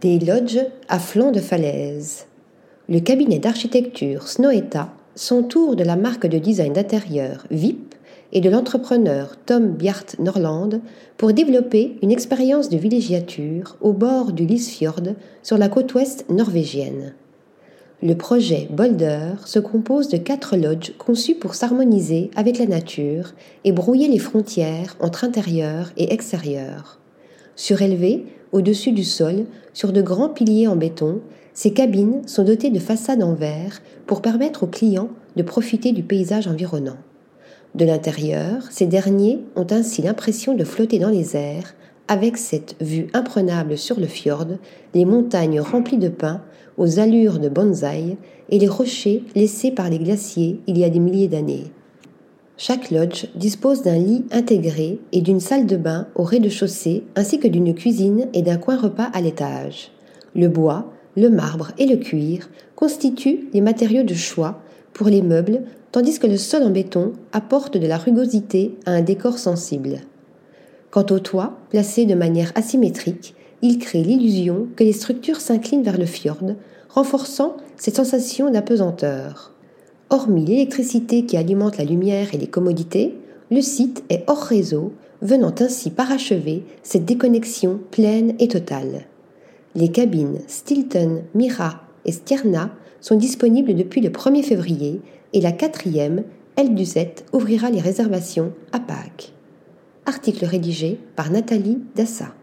Des lodges à flanc de falaise. Le cabinet d'architecture Snoeta s'entoure de la marque de design d'intérieur VIP et de l'entrepreneur Tom Bjart Norland pour développer une expérience de villégiature au bord du Lysfjord sur la côte ouest norvégienne. Le projet Boulder se compose de quatre lodges conçus pour s'harmoniser avec la nature et brouiller les frontières entre intérieur et extérieur. Surélevés au-dessus du sol, sur de grands piliers en béton, ces cabines sont dotées de façades en verre pour permettre aux clients de profiter du paysage environnant. De l'intérieur, ces derniers ont ainsi l'impression de flotter dans les airs, avec cette vue imprenable sur le fjord, les montagnes remplies de pins aux allures de bonsaï et les rochers laissés par les glaciers il y a des milliers d'années. Chaque lodge dispose d'un lit intégré et d'une salle de bain au rez-de-chaussée ainsi que d'une cuisine et d'un coin repas à l'étage. Le bois, le marbre et le cuir constituent les matériaux de choix pour les meubles tandis que le sol en béton apporte de la rugosité à un décor sensible. Quant au toit, placé de manière asymétrique, il crée l'illusion que les structures s'inclinent vers le fjord, renforçant cette sensation d'apesanteur. Hormis l'électricité qui alimente la lumière et les commodités, le site est hors réseau, venant ainsi parachever cette déconnexion pleine et totale. Les cabines Stilton, Mira et Stierna sont disponibles depuis le 1er février et la quatrième, L17, ouvrira les réservations à Pâques. Article rédigé par Nathalie Dassa.